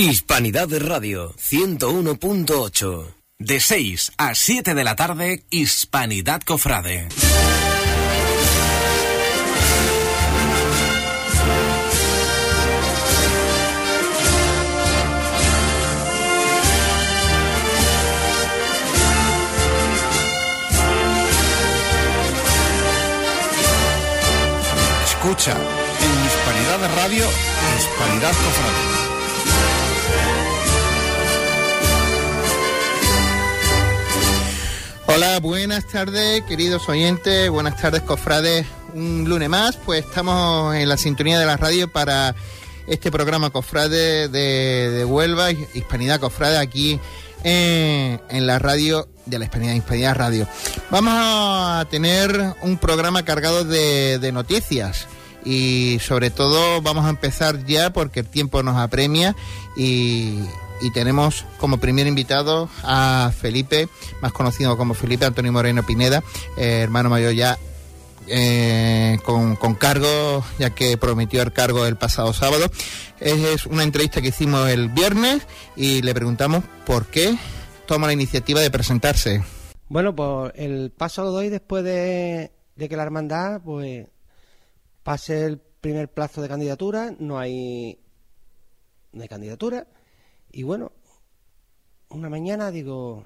Hispanidad de Radio 101.8. De 6 a 7 de la tarde, Hispanidad Cofrade. Escucha en Hispanidad Radio, Hispanidad Cofrade. Hola, buenas tardes, queridos oyentes, buenas tardes, cofrades. Un lunes más, pues estamos en la sintonía de la radio para este programa Cofrade de, de Huelva, Hispanidad Cofrade, aquí en, la radio de la Hispanidad, Hispanidad Radio. Vamos a tener un programa cargado de, de noticias y sobre todo vamos a empezar ya porque el tiempo nos apremia y, y tenemos como primer invitado a Felipe, más conocido como Felipe Antonio Moreno Pineda, eh, hermano mayor ya eh, con, con, cargo, ya que prometió el cargo el pasado sábado. Es una entrevista que hicimos el viernes y le preguntamos por qué toma la iniciativa de presentarse. Bueno, pues el paso lo doy después de, de que la hermandad pues pase el primer plazo de candidatura, no hay, no hay candidatura y bueno, una mañana digo,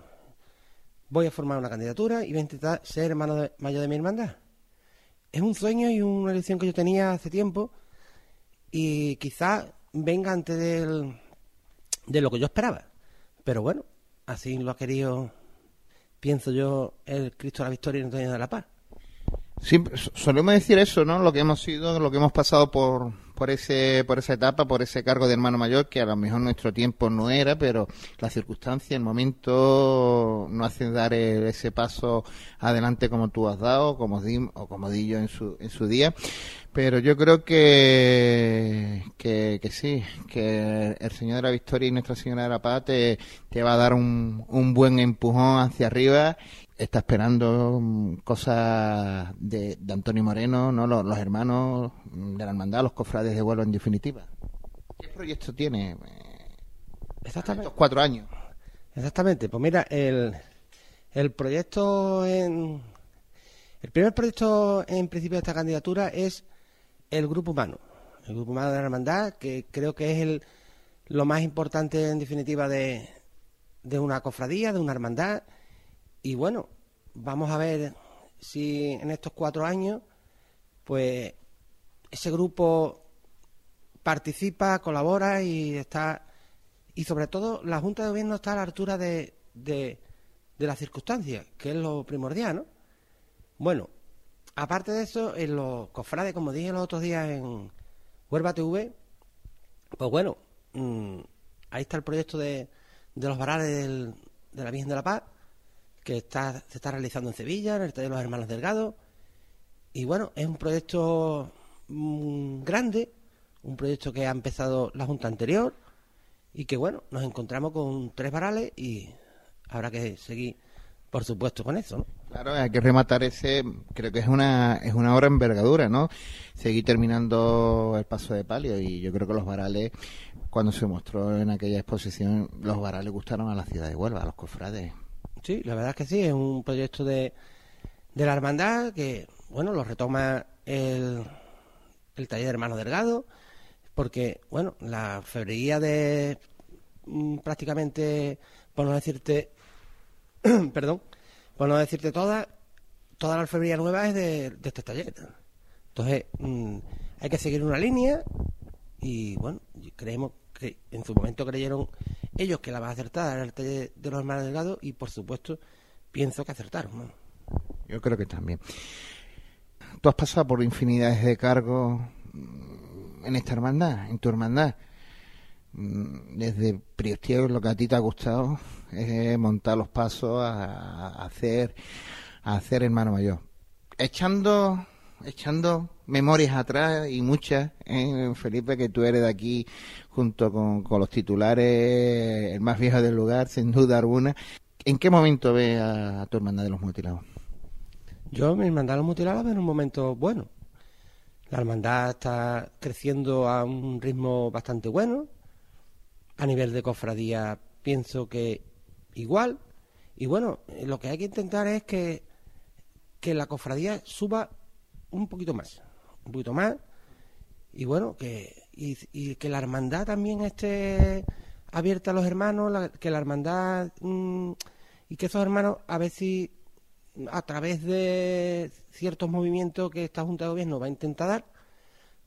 voy a formar una candidatura y voy a intentar ser hermano de, mayor de mi hermandad. Es un sueño y una elección que yo tenía hace tiempo y quizá venga antes del, de lo que yo esperaba. Pero bueno, así lo ha querido, pienso yo, el Cristo de la Victoria y el de la Paz. Siempre, solemos decir eso, ¿no? Lo que hemos sido, lo que hemos pasado por, por ese por esa etapa, por ese cargo de hermano mayor que a lo mejor nuestro tiempo no era, pero la circunstancia, el momento no hacen dar el, ese paso adelante como tú has dado, como di, o como di yo en su en su día. Pero yo creo que, que, que sí, que el Señor de la Victoria y Nuestra Señora de la Paz te, te va a dar un, un buen empujón hacia arriba está esperando cosas de, de, Antonio Moreno, no los, los, hermanos de la hermandad, los cofrades de vuelo en definitiva. ¿Qué proyecto tiene? Exactamente. Estos cuatro años. Exactamente. Pues mira, el, el proyecto en el primer proyecto en principio de esta candidatura es el grupo humano, el grupo humano de la hermandad, que creo que es el lo más importante en definitiva de, de una cofradía, de una hermandad y bueno, vamos a ver si en estos cuatro años, pues ese grupo participa, colabora y está. Y sobre todo, la Junta de Gobierno está a la altura de, de, las circunstancias, que es lo primordial, ¿no? Bueno, aparte de eso, en los cofrades, como dije los otros días en Huerva TV, pues bueno, mmm, ahí está el proyecto de, de los varales del, de la Virgen de la Paz que está, se está realizando en Sevilla, en el taller de los hermanos Delgado. Y bueno, es un proyecto mmm, grande, un proyecto que ha empezado la Junta anterior y que bueno, nos encontramos con tres varales y habrá que seguir, por supuesto, con eso, ¿no? Claro, hay que rematar ese, creo que es una, es una obra envergadura, ¿no? Seguir terminando el paso de palio y yo creo que los varales, cuando se mostró en aquella exposición, los varales gustaron a la ciudad de Huelva, a los cofrades. Sí, la verdad es que sí, es un proyecto de, de la hermandad que, bueno, lo retoma el, el taller de hermano Delgado, porque, bueno, la febrería de mm, prácticamente, por no decirte, perdón, por no decirte toda, toda la alfebrería nueva es de, de este taller. Entonces, mmm, hay que seguir una línea y, bueno, creemos que en su momento creyeron ellos que la más acertada era el taller de los hermanos Delgado y por supuesto pienso que acertaron. Yo creo que también. Tú has pasado por infinidades de cargos en esta hermandad, en tu hermandad. Desde Priostiego, lo que a ti te ha gustado es montar los pasos a hacer a hacer hermano mayor. Echando echando memorias atrás y muchas, ¿eh, Felipe, que tú eres de aquí junto con, con, los titulares, el más viejo del lugar, sin duda alguna. ¿En qué momento ves a, a tu hermandad de los mutilados? Yo, mi hermandad de los mutilados, en un momento bueno. La hermandad está creciendo a un ritmo bastante bueno. A nivel de cofradía pienso que igual. Y bueno, lo que hay que intentar es que, que la cofradía suba un poquito más. Un poquito más. Y bueno, que, y, que la hermandad también esté abierta a los hermanos, que la hermandad mm, y que esos hermanos a ver si a través de ciertos movimientos que esta Junta de Gobierno va a intentar dar,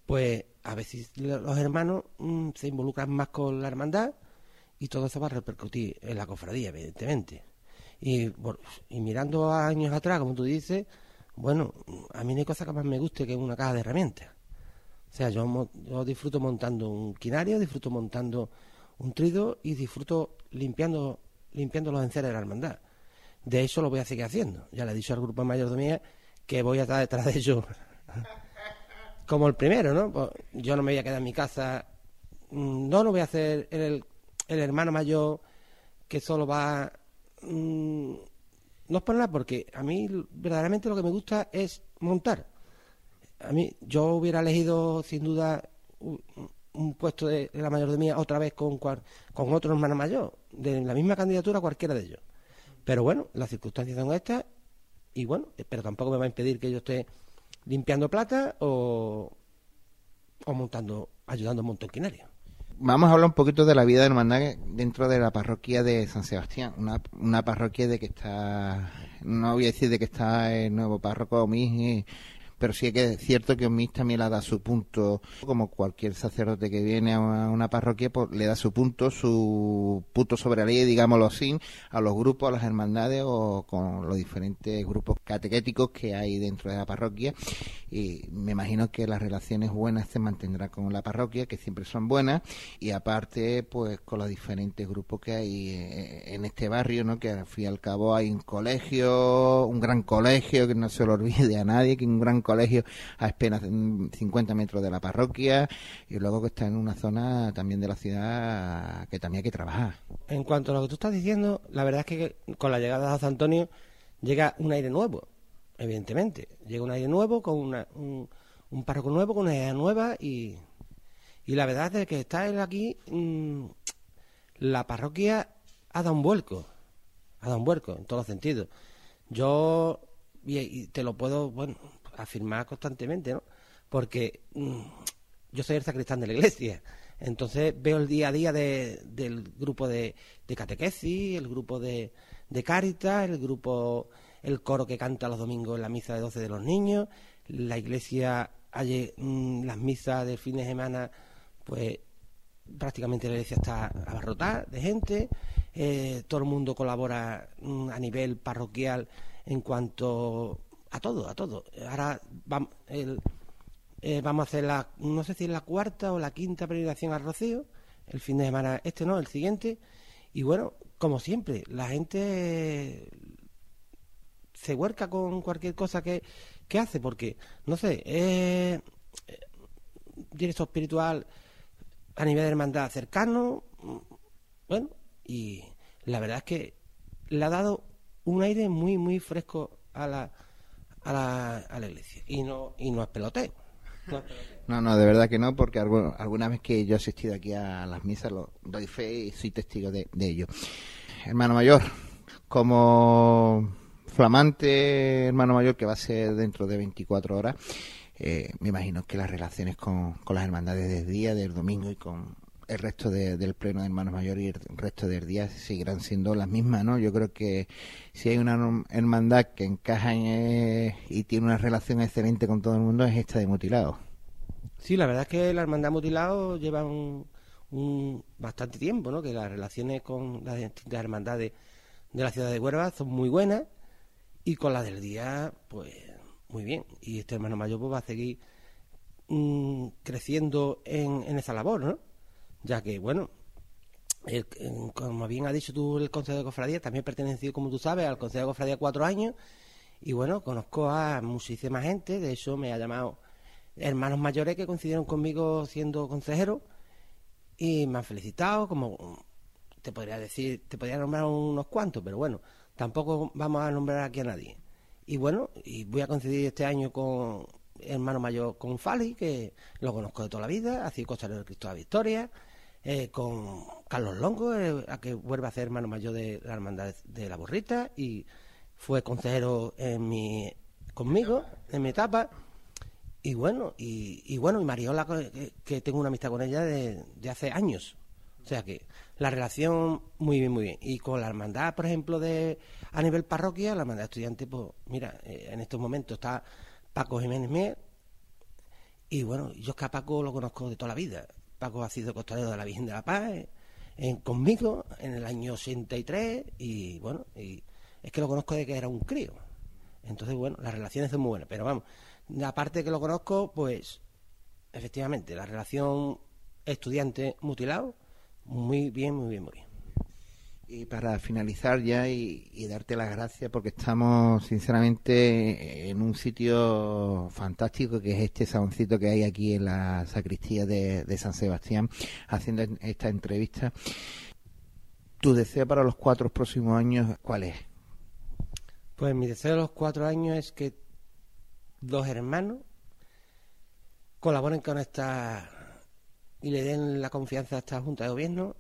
pues a ver si los hermanos mm, se involucran más con la hermandad y todo eso va a repercutir en la cofradía, evidentemente. Y, y mirando años atrás, como tú dices, bueno, a mí no hay cosa que más me guste que una caja de herramientas. O sea, yo, disfruto montando un quinario, disfruto montando un trido y disfruto limpiando, limpiando los enceres de la hermandad. De eso lo voy a seguir haciendo. Ya le he dicho al grupo de mayordomía que voy a estar detrás de ellos como el primero, ¿no? Pues yo no me voy a quedar en mi casa. Mm, no, no voy a hacer el, el hermano mayor que solo va... No es por nada, porque a mí verdaderamente lo que me gusta es montar. A mí, yo hubiera elegido sin duda un, puesto de, la mayordomía otra vez con, con otro hermano mayor, de la misma candidatura cualquiera de ellos. Pero bueno, las circunstancias son estas y bueno, pero tampoco me va a impedir que yo esté limpiando plata o, o montando, ayudando a un montonquinario. Vamos a hablar un poquito de la vida de hermandad dentro de la parroquia de San Sebastián, una, una parroquia de que está, no voy a decir de que está el nuevo párroco Omis, pero sí que es cierto que Omis también le da su punto, como cualquier sacerdote que viene a una, parroquia, pues le da su punto, su punto sobre la ley, digámoslo así, a los grupos, a las hermandades o con los diferentes grupos catequéticos que hay dentro de la parroquia. Y me imagino que las relaciones buenas se mantendrán con la parroquia, que siempre son buenas, y aparte, pues con los diferentes grupos que hay eh, en este barrio, ¿no? Que al fin y al cabo hay un colegio, un gran colegio, que no se lo olvide a nadie, que un gran colegio a apenas 50 metros de la parroquia y luego que está en una zona también de la ciudad que también hay que trabajar. En cuanto a lo que tú estás diciendo, la verdad es que con la llegada de San Antonio llega un aire nuevo, evidentemente. Llega un aire nuevo con un, un párroco nuevo, con una idea nueva y, y la verdad es que está aquí, mm, la parroquia ha dado un vuelco, ha dado un vuelco en todos los sentidos. Yo, y, te lo puedo, bueno, afirmar constantemente, ¿no? Porque mm, yo soy el sacristán de la iglesia, entonces veo el día a día del grupo de, de catequesis, el grupo de, de Cáritas, el grupo, el coro que canta los domingos en la misa de 12 de los niños, la iglesia, hay, mm, las misas de fin de semana, pues prácticamente la iglesia está abarrotada de gente, eh, todo el mundo colabora mm, a nivel parroquial en cuanto a todo, a todo. Ahora vamos, eh, vamos a hacer la, no sé si es la cuarta o la quinta peregrinación al Rocío, el fin de semana este no, el siguiente. Y bueno, como siempre, la gente se huerca con cualquier cosa que, que hace, porque, no sé, eh, directo espiritual a nivel de hermandad cercano, bueno, y la verdad es que le ha dado un aire muy, muy fresco a la, a la, a la iglesia. Y no, y no es peloteo. No, no, de verdad que no, porque alguna vez que yo he asistido aquí a las misas, lo doy fe y soy testigo de, ello. Hermano mayor, como flamante hermano mayor que va a ser dentro de 24 horas, eh, me imagino que las relaciones con, con las hermandades del día, del domingo y con el resto del pleno de hermanos mayores y el resto del día seguirán siendo las mismas, ¿no? Yo creo que si hay una hermandad que encaja eh, y tiene una relación excelente con todo el mundo es esta de Mutilado. Sí, la verdad es que la hermandad Mutilado lleva un, bastante tiempo, ¿no? Que las relaciones con las distintas hermandades de la ciudad de Huelva son muy buenas y con las del día, pues muy bien. Y este hermano mayor pues, va a seguir mm, creciendo en, en esa labor, ¿no? Ya que, bueno, como bien ha dicho tú el Consejo de Cofradía, también pertenecido, como tú sabes, al Consejo de Cofradía cuatro años y bueno, conozco a muchísima gente, de hecho me ha llamado hermanos mayores que coincidieron conmigo siendo consejero y me han felicitado, como te podría decir, te podría nombrar unos cuantos, pero bueno, tampoco vamos a nombrar aquí a nadie. Y bueno, y voy a coincidir este año con hermano mayor con Fali, que lo conozco de toda la vida, ha sido costalero de Cristo de la Victoria, eh, con Carlos Longo, eh, a que vuelva a ser hermano mayor de la Hermandad de la Borrita, y fue consejero en mi, conmigo, en mi etapa. Y bueno, y, bueno, y Mariola, que, tengo una amistad con ella de, hace años. O sea que la relación muy bien, muy bien. Y con la hermandad, por ejemplo, de a nivel parroquia, la hermandad estudiante, pues mira, eh, en estos momentos está Paco Jiménez Mier. Y bueno, yo es que a Paco lo conozco de toda la vida. Paco ha sido costalero de la Virgen de la Paz eh, conmigo en el año 83 y bueno, y es que lo conozco de que era un crío. Entonces, bueno, las relaciones son muy buenas, pero vamos, aparte de que lo conozco, pues efectivamente, la relación estudiante mutilado, muy bien, muy bien, muy bien. Y para finalizar ya y, darte las gracias porque estamos sinceramente en un sitio fantástico que es este saloncito que hay aquí en la sacristía de, San Sebastián haciendo esta entrevista. ¿Tu deseo para los cuatro próximos años cuál es? Pues mi deseo de los cuatro años es que dos hermanos colaboren con esta y le den la confianza a esta Junta de Gobierno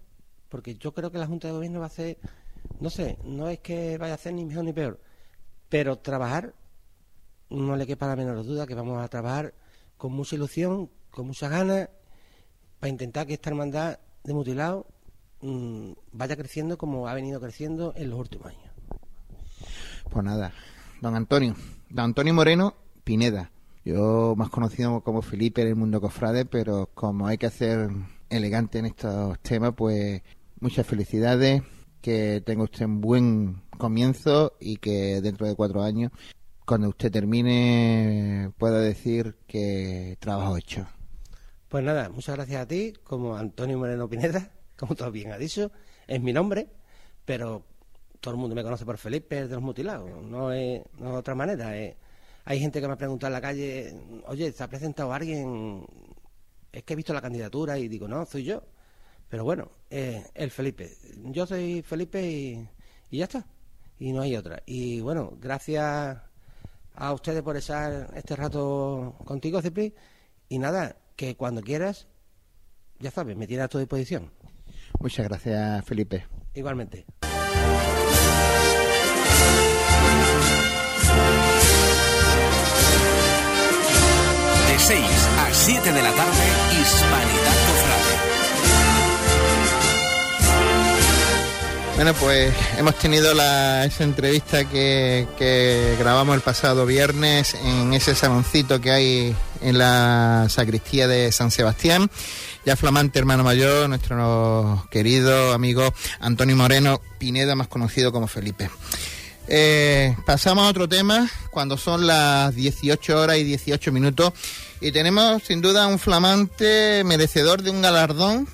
porque yo creo que la Junta de Gobierno va a hacer, no sé, no es que vaya a hacer ni mejor ni peor, pero trabajar, no le quepa la menor duda que vamos a trabajar con mucha ilusión, con muchas ganas, para intentar que esta hermandad de mutilado mm, vaya creciendo como ha venido creciendo en los últimos años. Pues nada, don Antonio, don Antonio Moreno Pineda. Yo más conocido como Felipe en el mundo cofrade, pero como hay que hacer elegante en estos temas, pues muchas felicidades, que tenga usted un buen comienzo y que dentro de cuatro años, cuando usted termine, pueda decir que trabajo hecho. Pues nada, muchas gracias a ti, como Antonio Moreno Pineda, como tú bien has dicho, es mi nombre, pero todo el mundo me conoce por Felipe de los mutilados, no es, no de otra manera. hay gente que me ha preguntado en la calle, oye, ¿se ha presentado alguien? Es que he visto la candidatura y digo, no, soy yo. Pero bueno, eh, el Felipe. Yo soy Felipe y, ya está. Y no hay otra. Y bueno, gracias a ustedes por estar este rato contigo, Cipri. Y nada, que cuando quieras, ya sabes, me tienes a tu disposición. Muchas gracias, Felipe. Igualmente. De 6 a 7 de la tarde, Hispanidad Cofrade. Bueno, pues hemos tenido la, esa entrevista que, grabamos el pasado viernes en ese saloncito que hay en la sacristía de San Sebastián. Ya flamante hermano mayor, nuestro querido amigo Antonio Moreno Pineda, más conocido como Felipe. Eh, pasamos a otro tema, cuando son las 18 horas y 18 minutos, y tenemos sin duda un flamante merecedor de un galardón,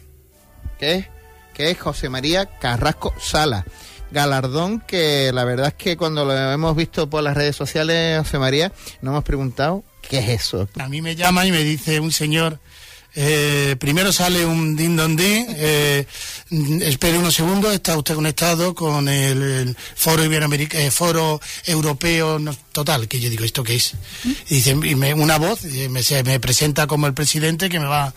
que es que es José María Carrasco Sala. Galardón que la verdad es que cuando lo hemos visto por las redes sociales, José María, nos hemos preguntado qué es eso. A mí me llama y me dice un señor eh, primero sale un din don eh, espere unos segundos, está usted conectado con el, foro eh, foro europeo total, que yo digo, ¿esto qué es? Y dice, una voz, me, se me presenta como el presidente que me va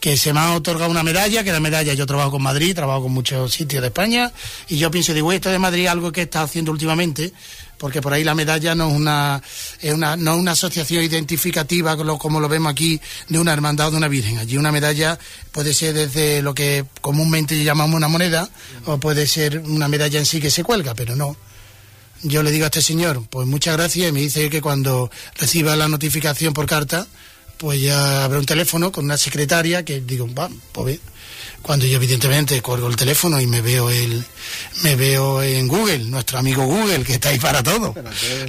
que se me ha otorgado una medalla, que la medalla yo trabajo con Madrid, trabajo con muchos sitios de España, y yo pienso, digo, esto de Madrid algo que está haciendo últimamente, porque por ahí la medalla no es una, es una, no es una asociación identificativa como lo vemos aquí de una hermandad o de una virgen. Allí una medalla puede ser desde lo que comúnmente llamamos una moneda o puede ser una medalla en sí que se cuelga, pero no. Yo le digo a este señor, pues muchas gracias y me dice que cuando reciba la notificación por carta, pues ya habrá un teléfono con una secretaria que digo, va, pues bien cuando yo evidentemente cuelgo el teléfono y me veo el me veo en Google, nuestro amigo Google, que está ahí para todo.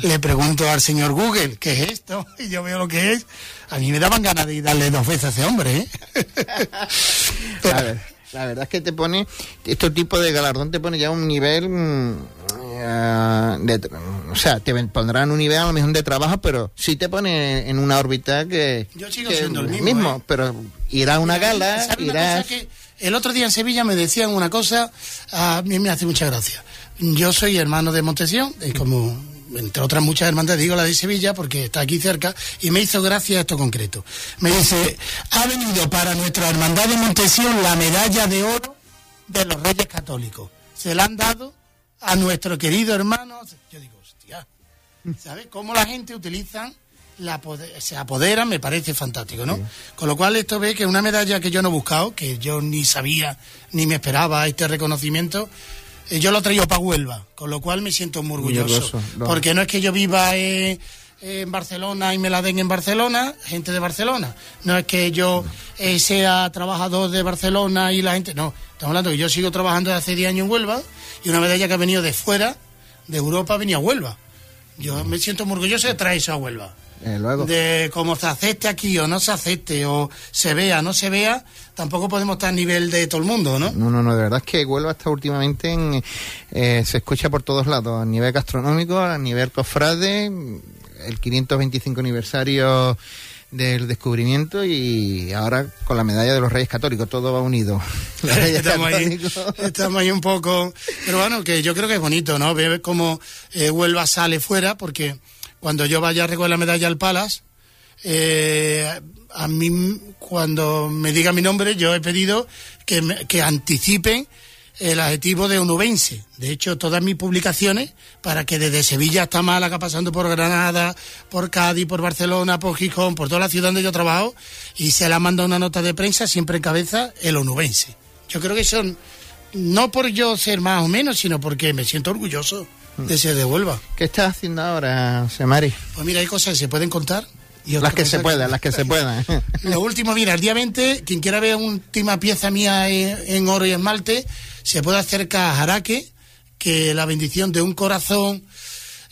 Le pregunto al señor Google, ¿qué es esto? Y yo veo lo que es. A mí me daban ganas de darle dos veces a ese hombre, ¿eh? a ver, la verdad es que te pone, este tipo de galardón te pone ya un nivel, mm, eh, de, o sea, te pondrán un nivel a lo mejor de trabajo, pero sí te pone en una órbita que... Yo sigo siendo el mismo, ¿eh? pero irá a una gala, irás... El otro día en Sevilla me decían una cosa, a mí me hace mucha gracia. Yo soy hermano de Montesión, y como entre otras muchas hermandades, digo la de Sevilla porque está aquí cerca, y me hizo gracia esto concreto. Me dice, ha venido para nuestra hermandad de Montesión la medalla de oro de los Reyes Católicos. Se la han dado a nuestro querido hermano. Yo digo, hostia, ¿sabes cómo la gente utiliza la se apodera, me parece fantástico, ¿no? Con lo cual esto ve que una medalla que yo no he buscado, que yo ni sabía ni me esperaba este reconocimiento, eh, yo lo he traído para Huelva, con lo cual me siento muy orgulloso. Porque no es que yo viva en Barcelona y me la den en Barcelona, gente de Barcelona. No es que yo eh, sea trabajador de Barcelona y la gente. No, estamos hablando que yo sigo trabajando desde hace 10 años en Huelva y una medalla que ha venido de fuera, de Europa, ha venido a Huelva. Yo me siento muy orgulloso de traer eso a Huelva. Eh, de cómo se acepte aquí o no se acepte, o se vea o no se vea, tampoco podemos estar a nivel de todo el mundo, ¿no? No, no, no, de verdad es que Huelva está últimamente en, eh, se escucha por todos lados, a nivel gastronómico, a nivel cofrade, el 525 aniversario del descubrimiento y ahora con la medalla de los Reyes Católicos, todo va unido. estamos, ahí, estamos, ahí, un poco, pero bueno, que yo creo que es bonito, ¿no? Ver cómo eh, Huelva sale fuera, porque cuando yo vaya a recoger la medalla al Palas, eh, a mí, cuando me diga mi nombre, yo he pedido que, que anticipen el adjetivo de onubense. De hecho, todas mis publicaciones, para que desde Sevilla hasta Málaga, pasando por Granada, por Cádiz, por Barcelona, por Gijón, por toda la ciudad donde yo trabajo, y se la manda una nota de prensa, siempre encabeza el onubense. Yo creo que son, no por yo ser más o menos, sino porque me siento orgulloso de ser de Huelva. ¿Qué estás haciendo ahora, Semari? Pues mira, hay cosas que se pueden contar. Y las que se puedan, las que se puedan. Lo último, mira, el día 20, quien quiera ver una última pieza mía en, oro y esmalte, se puede acercar a Jaraque, que la bendición de un corazón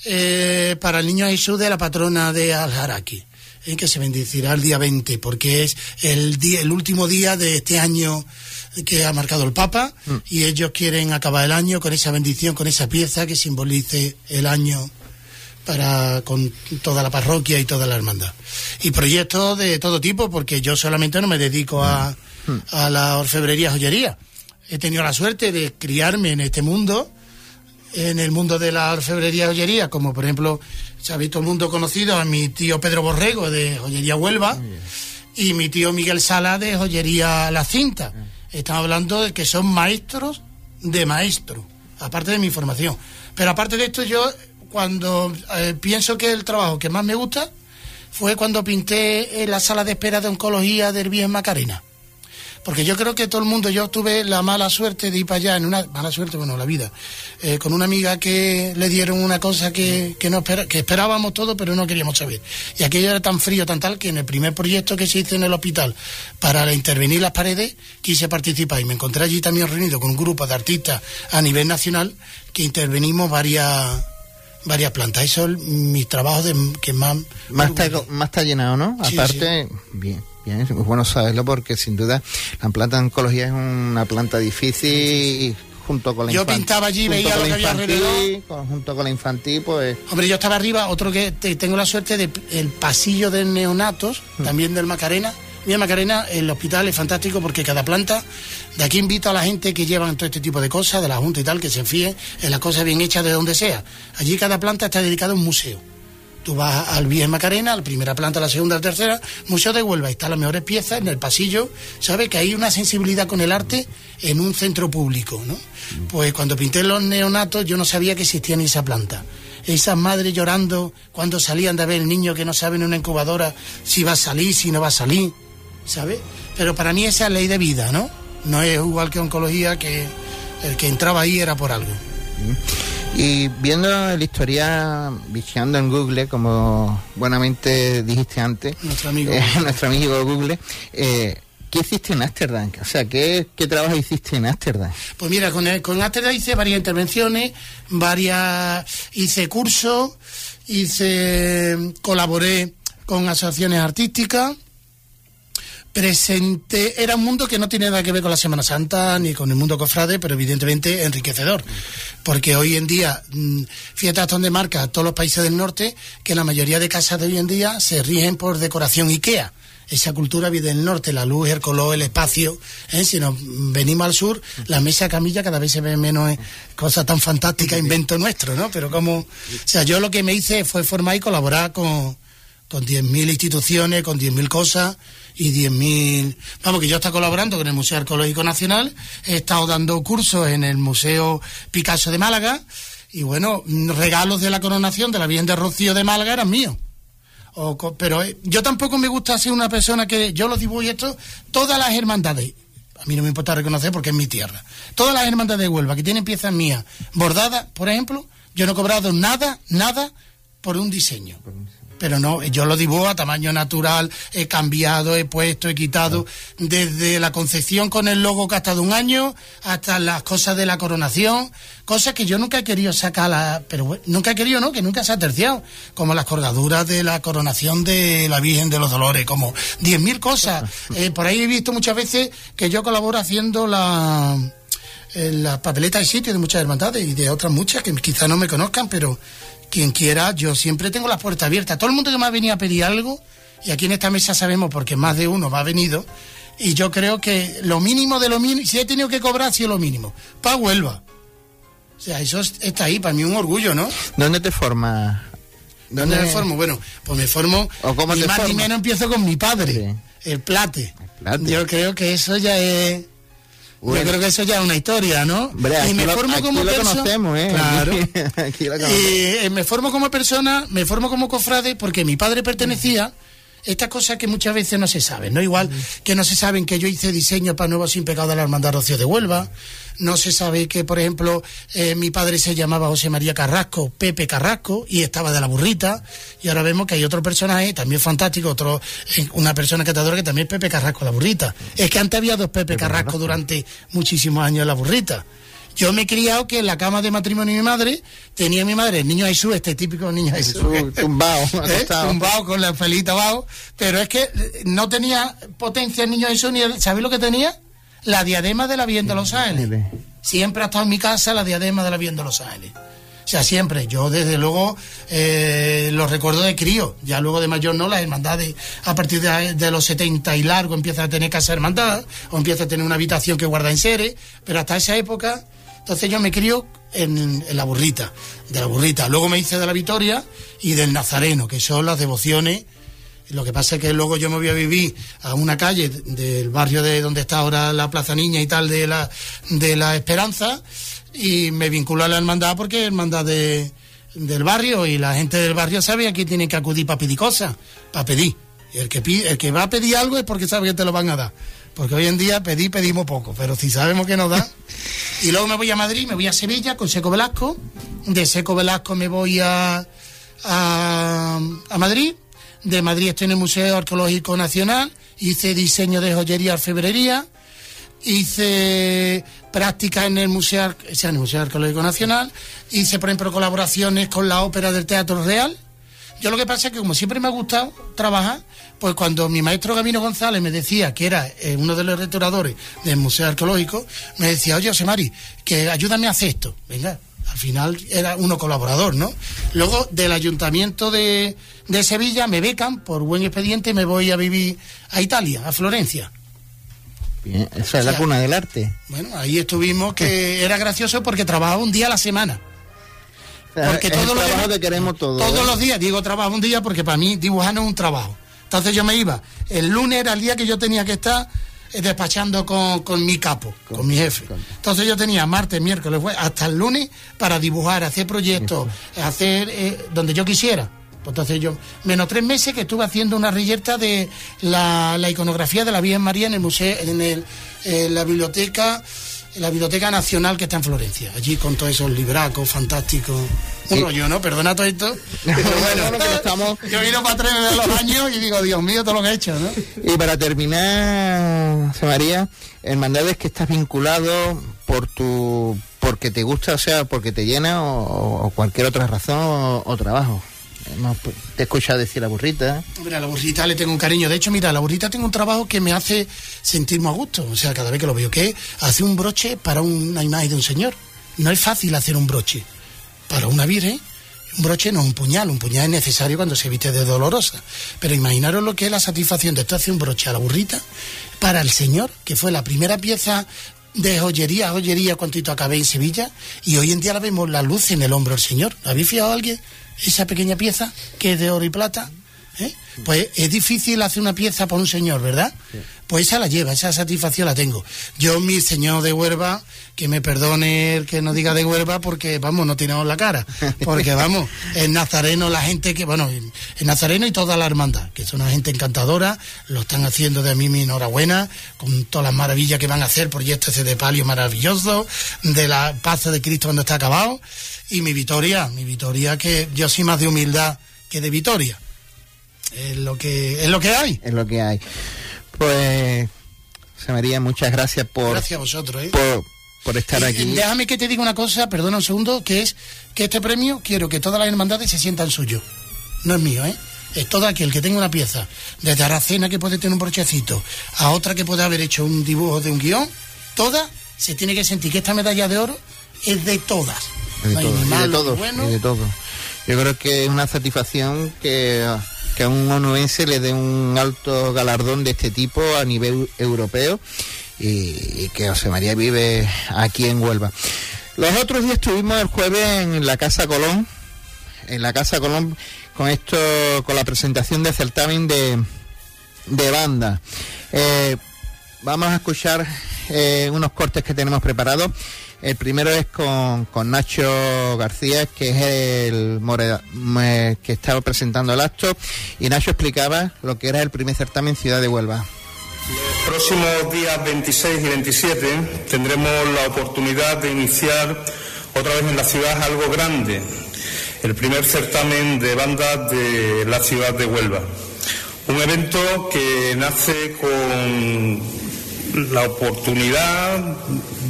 eh, para el niño Jesús de la patrona de Al-Jaraque, en que se bendecirá el día 20, porque es el, día, el último día de este año que ha marcado el Papa mm. y ellos quieren acabar el año con esa bendición, con esa pieza que simbolice el año para con toda la parroquia y toda la hermandad. Y proyectos de todo tipo, porque yo solamente no me dedico a, mm. a la orfebrería joyería. He tenido la suerte de criarme en este mundo, en el mundo de la orfebrería joyería, como por ejemplo, se ha visto el mundo conocido a mi tío Pedro Borrego de Joyería Huelva y mi tío Miguel Sala de Joyería La Cinta. Estamos hablando de que son maestros de maestros, aparte de mi formación. Pero aparte de esto, yo cuando eh, pienso que el trabajo que más me gusta fue cuando pinté en la sala de espera de oncología del Virgen Macarena. Porque yo creo que todo el mundo, yo tuve la mala suerte de ir para allá, en una mala suerte, bueno, la vida, eh, con una amiga que le dieron una cosa que, que, no que esperábamos todo, pero no queríamos saber. Y aquello era tan frío, tan tal, que en el primer proyecto que se hizo en el hospital para intervenir las paredes, quise participar y me encontré allí también reunido con un grupo de artistas a nivel nacional que intervenimos varias varias plantas. Eso es mis trabajos de, que más... Más está, más está llenado, ¿no? Aparte, bien. Bien, es bueno saberlo porque sin duda la planta de oncología es una planta difícil junto con la Yo pintaba allí, veía lo que había alrededor. junto con la infantil, pues... Hombre, yo estaba arriba, otro que tengo la suerte de el pasillo de neonatos, mm. también del Macarena. Mira, Macarena, el hospital es fantástico porque cada planta, de aquí invito a la gente que llevan todo este tipo de cosas, de la Junta y tal, que se fíe en las cosas bien hechas de donde sea. Allí cada planta está dedicada a un museo Tú vas al Viejo Macarena, a la primera planta, a la segunda, a la tercera, Museo de Huelva, están las mejores piezas en el pasillo. ¿Sabes? Que hay una sensibilidad con el arte en un centro público, ¿no? Pues cuando pinté los neonatos, yo no sabía que existía esa planta. Esas madres llorando cuando salían de ver el niño que no saben en una incubadora si va a salir, si no va a salir, ¿sabes? Pero para mí esa es ley de vida, ¿no? No es igual que oncología, que el que entraba ahí era por algo. Y viendo la historia, bicheando en Google, como buenamente dijiste antes, nuestro amigo, eh, nuestro amigo Google, eh, ¿qué hiciste en Ámsterdam? O sea, ¿qué, ¿qué, trabajo hiciste en Ámsterdam? Pues mira, con, con Ámsterdam hice varias intervenciones, varias, hice cursos, hice, colaboré con asociaciones artísticas, presenté, era un mundo que no tiene nada que ver con la Semana Santa ni con el mundo cofrade, pero evidentemente enriquecedor, porque hoy en día, mm, fíjate hasta donde marca todos los países del norte, que la mayoría de casas de hoy en día se rigen por decoración IKEA. esa cultura viene del norte, la luz, el color, el espacio. ¿eh? Si nos venimos al sur, la mesa camilla cada vez se ve menos eh, cosas tan fantásticas, invento nuestro, ¿no? Pero como, o sea, yo lo que me hice fue formar y colaborar con, con 10.000 instituciones, con 10.000 cosas y 10.000... Vamos, que yo estoy colaborando con el Museo Arqueológico Nacional, he estado dando cursos en el Museo Picasso de Málaga y bueno, regalos de la coronación de la Virgen de Rocío de Málaga eran míos. Pero eh, yo tampoco me gusta ser una persona que yo los dibujo y esto, todas las hermandades, a mí no me importa reconocer porque es mi tierra, todas las hermandades de Huelva que tienen piezas mías bordadas, por ejemplo, yo no he cobrado nada, nada por un diseño. Pero no, yo lo dibujo a tamaño natural, he cambiado, he puesto, he quitado, desde la concepción con el logo que ha estado un año, hasta las cosas de la coronación, cosas que yo nunca he querido sacar, pero nunca he querido, ¿no? Que nunca se ha terciado, como las colgaduras de la coronación de la Virgen de los Dolores, como 10.000 cosas. Eh, por ahí he visto muchas veces que yo colaboro haciendo la eh, la papeleta de sitio de muchas hermandades y de otras muchas que quizás no me conozcan, pero quien quiera, yo siempre tengo las puertas abiertas. Todo el mundo que me ha venido a pedir algo, y aquí en esta mesa sabemos porque más de uno va venido, y yo creo que lo mínimo de lo mínimo, si he tenido que cobrar, ha sido lo mínimo. Pa' Huelva. O sea, eso está ahí, para mí un orgullo, ¿no? ¿Dónde te formas? ¿Dónde, me formo? Bueno, pues me formo, ¿O cómo y te más ni formas? menos empiezo con mi padre, el plate. plate. Yo creo que eso ya es... Bueno. Yo creo que eso ya es una historia, ¿no? Hombre, y me lo- formo como lo perso- conocemos, ¿eh? Claro. Aquí- aquí. Y eh, me formo como persona, me formo como cofrade porque mi padre pertenecía estas cosas que muchas veces no se saben, ¿no? Igual que no se saben que yo hice diseño para Nuevo Sin Pecado de la Hermandad Rocío de Huelva, no se sabe que, por ejemplo, eh, mi padre se llamaba José María Carrasco, Pepe Carrasco, y estaba de la burrita, y ahora vemos que hay otro personaje, también fantástico, otro, eh, una persona catadora que también es Pepe Carrasco, la burrita. Es que antes había dos Pepe Carrasco durante muchísimos años en la burrita. Yo me he criado que en la cama de matrimonio de mi madre tenía mi madre el niño Jesús, este típico niño Jesús. Tumbado, ¿Eh? Tumbado con la pelita abajo. Pero es que eh, no tenía potencia el niño Jesús ni el, ¿sabéis lo que tenía? La diadema de la Virgen de los Ángeles. Siempre ha estado en mi casa la diadema de la Virgen de los Ángeles. O sea, siempre. Yo, desde luego, eh, los recuerdo de crío. Ya luego de mayor, no, las hermandades, a partir de, de los 70 y largo, empiezan a tener casa hermandad, o empieza a tener una habitación que guarda en seres, pero hasta esa época, entonces yo me crío en, la burrita, de la burrita. Luego me hice de la Victoria y del Nazareno, que son las devociones. Lo que pasa es que luego yo me voy a vivir a una calle del barrio de donde está ahora la Plaza Niña y tal de la, de la Esperanza y me vinculo a la hermandad porque es hermandad de, del barrio y la gente del barrio sabe a quién tiene que acudir para pedir cosas, para pedir. El que, pide, el que va a pedir algo es porque sabe que te lo van a dar. Porque hoy en día pedir, pedimos poco, pero si sabemos que nos dan. Y luego me voy a Madrid, me voy a Sevilla con Seco Velasco. De Seco Velasco me voy a, a, Madrid. De Madrid estoy en el Museo Arqueológico Nacional. Hice diseño de joyería orfebrería. Hice prácticas en el Museo, o en el Museo Arqueológico Nacional. Hice, por ejemplo, colaboraciones con la Ópera del Teatro Real. Yo lo que pasa es que como siempre me ha gustado trabajar, pues cuando mi maestro Gabino González me decía que era eh, uno de los restauradores del Museo Arqueológico, me decía, oye, José Mari, que ayúdame a hacer esto. Venga, al final era uno colaborador, ¿no? Luego del Ayuntamiento de, de Sevilla me becan por buen expediente y me voy a vivir a Italia, a Florencia. Bien, esa es la O sea, cuna del arte. Bueno, ahí estuvimos que era gracioso porque trabajaba un día a la semana. Porque es todo el lo trabajo demás- que queremos todos. Todos ¿eh? los días, digo trabajo un día porque para mí dibujar no es un trabajo. Entonces yo me iba. El lunes era el día que yo tenía que estar eh, despachando con, con mi capo, con, mi jefe. Entonces yo tenía martes, miércoles, jueves, hasta el lunes para dibujar, hacer proyectos, hacer eh, donde yo quisiera. Pues entonces yo, menos tres meses que estuve haciendo una reyerta de la, la iconografía de la Virgen María en el museo, en, el, en la biblioteca, en la Biblioteca Nacional que está en Florencia. Allí con todos esos libracos fantásticos. Un Y- rollo, ¿no? Perdona todo esto. Pero No, no, pero estamos- Yo he ido para tres de los años y digo, Dios mío, todo lo que he hecho, ¿no? Y para terminar, José María, hermandades que estás vinculado por tu porque te gusta, o sea, porque te llena o, o cualquier otra razón o, o trabajo. Hemos- te he escuchado decir la burrita. Hombre, a la burrita le tengo un cariño. De hecho, mira, la burrita tengo un trabajo que me hace sentirme a gusto. O sea, cada vez que lo veo, que es hacer un broche para una imagen de un señor. No es fácil hacer un broche para una virgen, Un broche no es un puñal, un puñal es necesario cuando se viste de dolorosa. Pero imaginaros lo que es la satisfacción de esto hacer un broche a la burrita para el señor, que fue la primera pieza de joyería, joyería cuantito acabé en Sevilla, y hoy en día la vemos la luz en el hombro del señor. ¿Habéis fijado a alguien esa pequeña pieza que es de oro y plata? ¿Eh? Pues es difícil hacer una pieza por un señor, ¿verdad? Pues esa la lleva, esa satisfacción la tengo. Yo, mi señor de Huerva, que me perdone el que no diga de Huerva porque, vamos, no tenemos la cara. Porque, vamos, en Nazareno la gente que, bueno, en Nazareno y toda la hermandad, que es una gente encantadora, lo están haciendo de mí mi enhorabuena, con todas las maravillas que van a hacer, proyecto ese de palio maravilloso, de la paz de Cristo cuando está acabado, y mi victoria, mi victoria que yo soy más de humildad que de victoria es lo que es lo que hay. Es lo que hay. Pues, José María, muchas gracias por. Gracias a vosotros, ¿eh? por, estar aquí. Déjame que te diga una cosa, perdona un segundo, que es que este premio quiero que todas las hermandades se sientan suyo. No es mío, ¿eh? Es todo aquel que tenga una pieza, desde Aracena que puede tener un brochecito, a otra que puede haber hecho un dibujo de un guion, toda se tiene que sentir que esta medalla de oro es de todas. De, todo, de todo. Yo creo que es una satisfacción que que a un onubense le dé un alto galardón de este tipo a nivel europeo y, que José María vive aquí en Huelva. Los otros días estuvimos el jueves en la Casa Colón, en la Casa Colón con esto, con la presentación de certamen de, de banda. Eh, vamos a escuchar eh, unos cortes que tenemos preparados. El primero es con, Nacho García, que es el que estaba presentando el acto, y Nacho explicaba lo que era el primer certamen Ciudad de Huelva. Próximos días 26 y 27 tendremos la oportunidad de iniciar otra vez en la ciudad algo grande, el primer certamen de bandas de la ciudad de Huelva. Un evento que nace con la oportunidad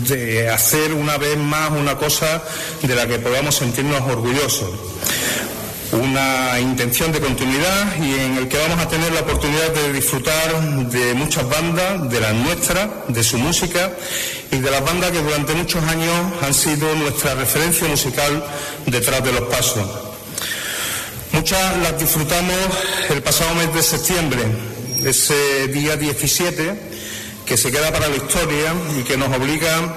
de hacer una vez más una cosa de la que podamos sentirnos orgullosos. Una intención de continuidad y en el que vamos a tener la oportunidad de disfrutar de muchas bandas, de las nuestras, de su música y de las bandas que durante muchos años han sido nuestra referencia musical detrás de los pasos. Muchas las disfrutamos el pasado mes de septiembre, ese día 17 que se queda para la historia y que nos obliga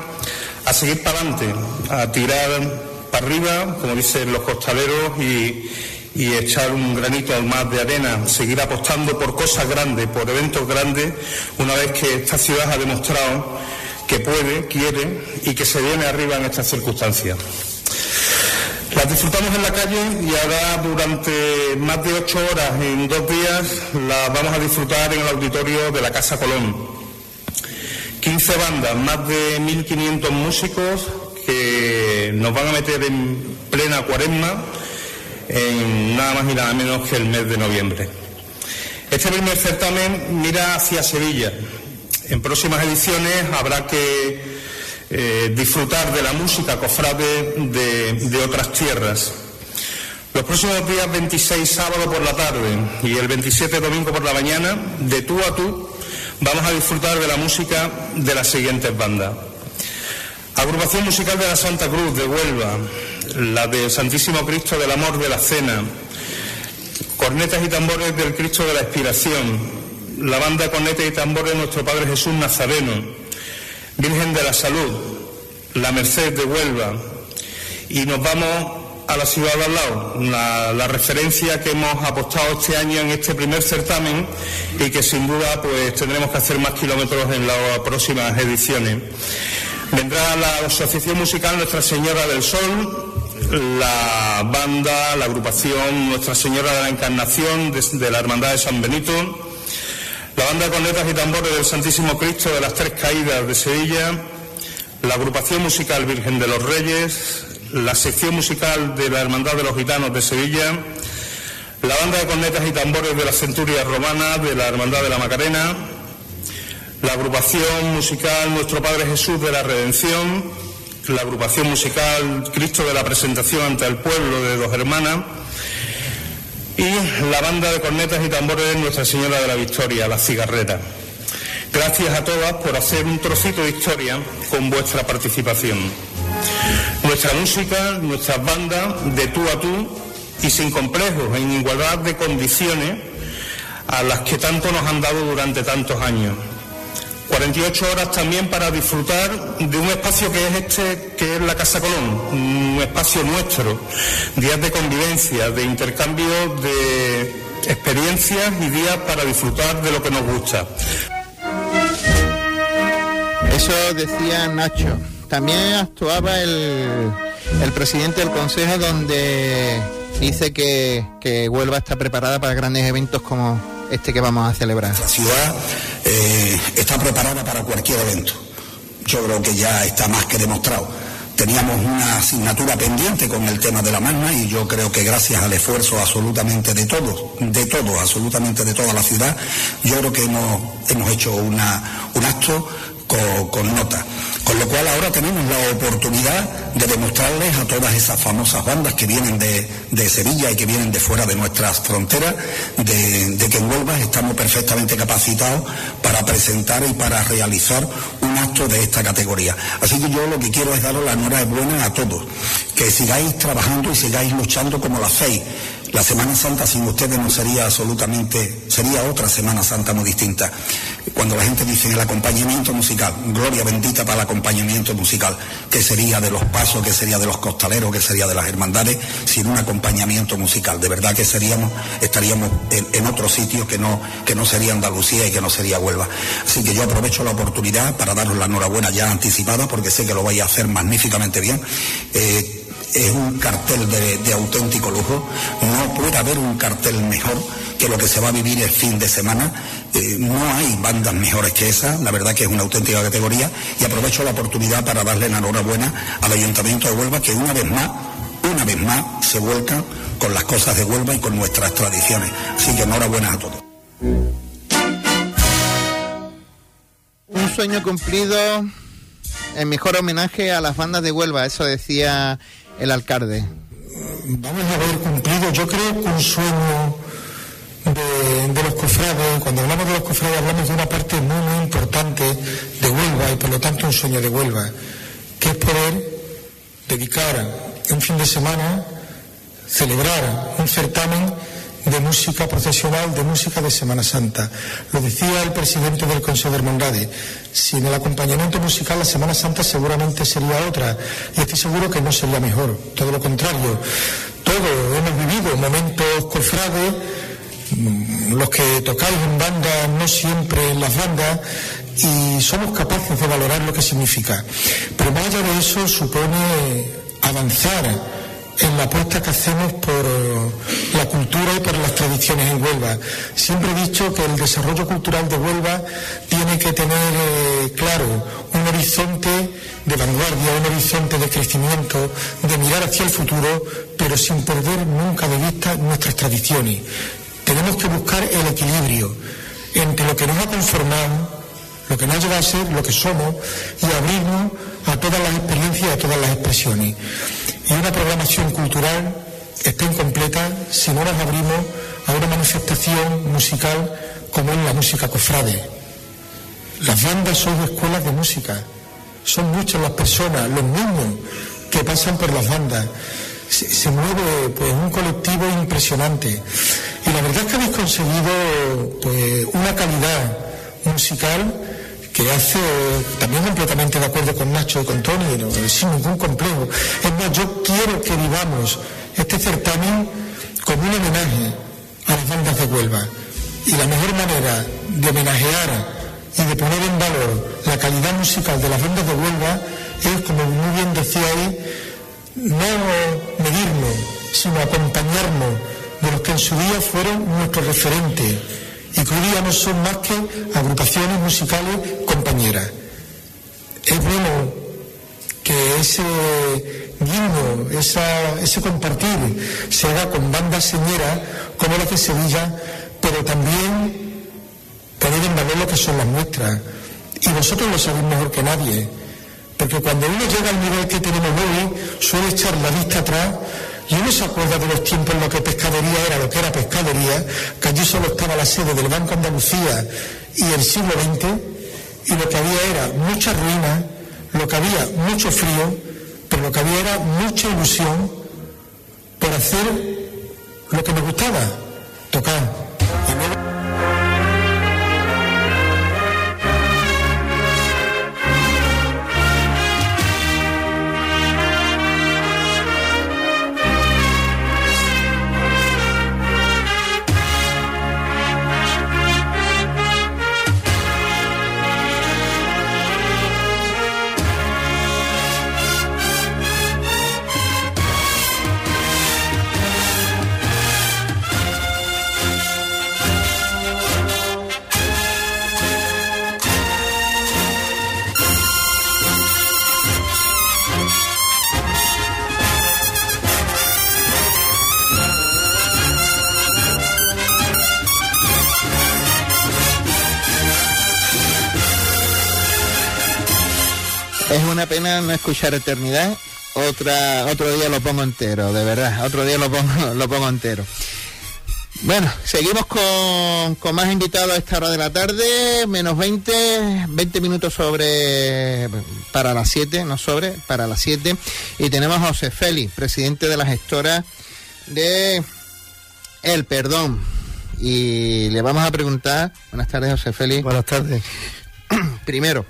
a seguir para adelante, a tirar arriba, como dicen los costaleros, y, echar un granito más de arena, seguir apostando por cosas grandes, por eventos grandes, una vez que esta ciudad ha demostrado que puede, quiere y que se viene arriba en estas circunstancias. Las disfrutamos en la calle y ahora durante más de ocho horas en dos días las vamos a disfrutar en el auditorio de la Casa Colón. 15 bandas, más de 1.500 músicos nos van a meter en plena cuaresma en nada más y nada menos que el mes de noviembre. Este primer certamen mira hacia Sevilla. En próximas ediciones habrá que eh, disfrutar de la música cofrade de, de otras tierras. Los próximos días 26 sábado por la tarde y el 27 domingo por la mañana, de tú a tú, vamos a disfrutar de la música de las siguientes bandas. Agrupación musical de la Santa Cruz de Huelva, la de Santísimo Cristo del Amor de la Cena, cornetas y tambores del Cristo de la Expiración, la banda cornetas y tambores de nuestro Padre Jesús Nazareno, Virgen de la Salud, la Merced de Huelva, y nos vamos a la ciudad de al lado, la, referencia que hemos apostado este año en este primer certamen y que sin duda pues tendremos que hacer más kilómetros en las próximas ediciones. Vendrá la Asociación Musical Nuestra Señora del Sol, la banda, la agrupación Nuestra Señora de la Encarnación de, la Hermandad de San Benito, la banda con letras y tambores del Santísimo Cristo de las Tres Caídas de Sevilla, la agrupación musical Virgen de los Reyes, la sección musical de la Hermandad de los Gitanos de Sevilla, la banda de cornetas y tambores de la Centuria Romana de la Hermandad de la Macarena, la agrupación musical Nuestro Padre Jesús de la Redención, la agrupación musical Cristo de la Presentación ante el Pueblo de Dos Hermanas y la banda de cornetas y tambores Nuestra Señora de la Victoria, la Cigarreta. Gracias a todas por hacer un trocito de historia con vuestra participación. Nuestra música, nuestras bandas, de tú a tú, y sin complejos, en igualdad de condiciones a las que tanto nos han dado durante tantos años. 48 horas también para disfrutar de un espacio que es este, que es la Casa Colón, un espacio nuestro, días de convivencia, de intercambio de experiencias y días para disfrutar de lo que nos gusta. Eso decía Nacho. También actuaba el, el presidente del Consejo donde dice que, que Huelva está preparada para grandes eventos como este que vamos a celebrar. La ciudad eh, está preparada para cualquier evento. Yo creo que ya está más que demostrado. Teníamos una asignatura pendiente con el tema de la magna y yo creo que gracias al esfuerzo absolutamente de todos, de todos, absolutamente de toda la ciudad, yo creo que hemos, hemos hecho una, un acto con, nota. Con lo cual ahora tenemos la oportunidad de demostrarles a todas esas famosas bandas que vienen de, de Sevilla y que vienen de fuera de nuestras fronteras, de, que en Huelva estamos perfectamente capacitados para presentar y para realizar un acto de esta categoría. Así que yo lo que quiero es daros la enhorabuena a todos, que sigáis trabajando y sigáis luchando como lo hacéis. La Semana Santa sin ustedes no sería absolutamente, sería otra Semana Santa muy distinta. Cuando la gente dice el acompañamiento musical, gloria bendita para el acompañamiento musical, que sería de los pasos, que sería de los costaleros, que sería de las hermandades, sin un acompañamiento musical. De verdad que estaríamos en, otro sitio que no, que no sería Andalucía y que no sería Huelva. Así que yo aprovecho la oportunidad para daros la enhorabuena ya anticipada, porque sé que lo vais a hacer magníficamente bien. Eh, es un cartel de, auténtico lujo. No puede haber un cartel mejor que lo que se va a vivir el fin de semana. Eh, no hay bandas mejores que esa, la verdad que es una auténtica categoría y aprovecho la oportunidad para darle la enhorabuena al Ayuntamiento de Huelva que una vez más, una vez más se vuelca con las cosas de Huelva y con nuestras tradiciones. Así que enhorabuena a todos. Un sueño cumplido, el mejor homenaje a las bandas de Huelva, eso decía el alcalde? Vamos a haber cumplido, yo creo un sueño de, de, los cofrades, cuando hablamos de los cofrades hablamos de una parte muy, muy importante de Huelva y por lo tanto un sueño de Huelva, que es poder dedicar un fin de semana, celebrar un certamen de música profesional, de música de Semana Santa. Lo decía el presidente del Consejo de Hermandades. Sin el acompañamiento musical, la Semana Santa seguramente sería otra. Y estoy seguro que no sería mejor. Todo lo contrario. Todos hemos vivido momentos cofrades, los que tocáis en bandas, no siempre en las bandas, y somos capaces de valorar lo que significa. Pero más allá de eso, supone avanzar en la apuesta que hacemos por la cultura y por las tradiciones en Huelva. Siempre he dicho que el desarrollo cultural de Huelva tiene que tener eh, claro un horizonte de vanguardia, un horizonte de crecimiento, de mirar hacia el futuro, pero sin perder nunca de vista nuestras tradiciones. Tenemos que buscar el equilibrio entre lo que nos ha conformado, lo que nos lleva a ser lo que somos y abrirnos a todas las experiencias y a todas las expresiones. Y una programación cultural está incompleta si no nos abrimos a una manifestación musical como es la música cofrade. Las bandas son escuelas de música. Son muchas las personas, los niños que pasan por las bandas. Se, mueve pues un colectivo impresionante. Y la verdad es que habéis conseguido pues una calidad musical que hace también completamente de acuerdo con Nacho y con Tony, no, sin ningún complejo. Es más, yo quiero que vivamos este certamen como un homenaje a las bandas de Huelva. Y la mejor manera de homenajear y de poner en valor la calidad musical de las bandas de Huelva es, como muy bien decía ahí, no medirnos, sino acompañarnos de los que en su día fueron nuestros referentes día no son más que agrupaciones musicales compañeras. Es bueno que ese guiño, ese compartir se haga con bandas señeras como las de Sevilla, pero también poner en valor lo que son las nuestras. Y vosotros lo sabéis mejor que nadie, porque cuando uno llega al nivel que tenemos hoy, suele echar la vista atrás y uno se acuerda de los tiempos en los que pescadería era lo que era pescadería, que allí solo estaba la sede del Banco Andalucía y el siglo XX, y lo que había era mucha ruina, lo que había mucho frío, pero lo que había era mucha ilusión por hacer lo que nos gustaba, tocar. Pena no escuchar Eternidad. Otra, otro día lo pongo entero, de verdad. Otro día lo pongo, lo pongo entero. Bueno, seguimos con, con, más invitados a esta hora de la tarde, menos 20, 20 minutos sobre, para las 7, no sobre, para las 7. Y tenemos a José Félix, presidente de la gestora de El Perdón. Y le vamos a preguntar, buenas tardes José Félix. Buenas tardes. Primero,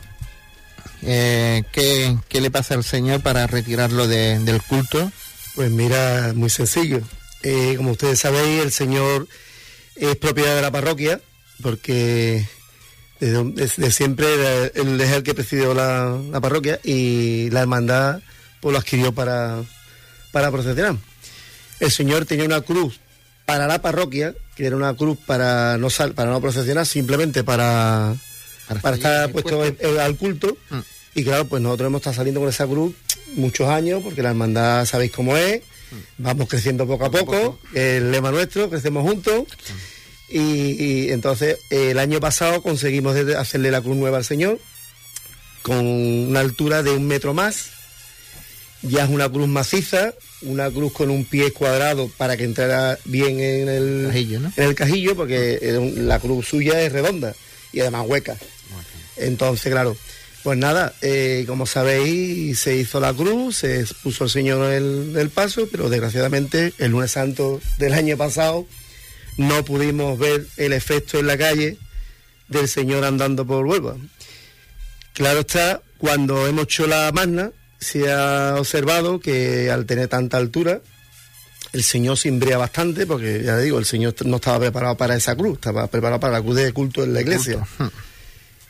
eh, ¿qué, le pasa al Señor para retirarlo del culto? Pues mira, muy sencillo. Eh, como ustedes sabéis, el Señor es propiedad de la parroquia, porque desde, siempre él es el que presidió la, parroquia y la hermandad pues, lo adquirió para, para procesionar. El Señor tenía una cruz para la parroquia, que era una cruz para no, para no procesionar, simplemente para para, estar puesto al culto. Mm. Y claro, pues nosotros hemos estado saliendo con esa cruz muchos años, porque la hermandad sabéis cómo es, mm. vamos creciendo poco a poco, el lema nuestro, crecemos juntos. Mm. Y, entonces el año pasado conseguimos hacerle la cruz nueva al Señor, con una altura de un metro más. Ya es una cruz maciza, una cruz con un pie cuadrado para que entrara bien en el cajillo, en el cajillo porque la cruz suya es redonda y además hueca. Entonces, claro, pues nada, eh, como sabéis, se hizo la cruz, se puso el Señor en el, paso, pero desgraciadamente el lunes santo del año pasado no pudimos ver el efecto en la calle del Señor andando por Huelva. Claro está, cuando hemos hecho la magna, se ha observado que al tener tanta altura, el Señor se bastante, porque ya digo, el Señor no estaba preparado para esa cruz, estaba preparado para la cruz de culto en la iglesia.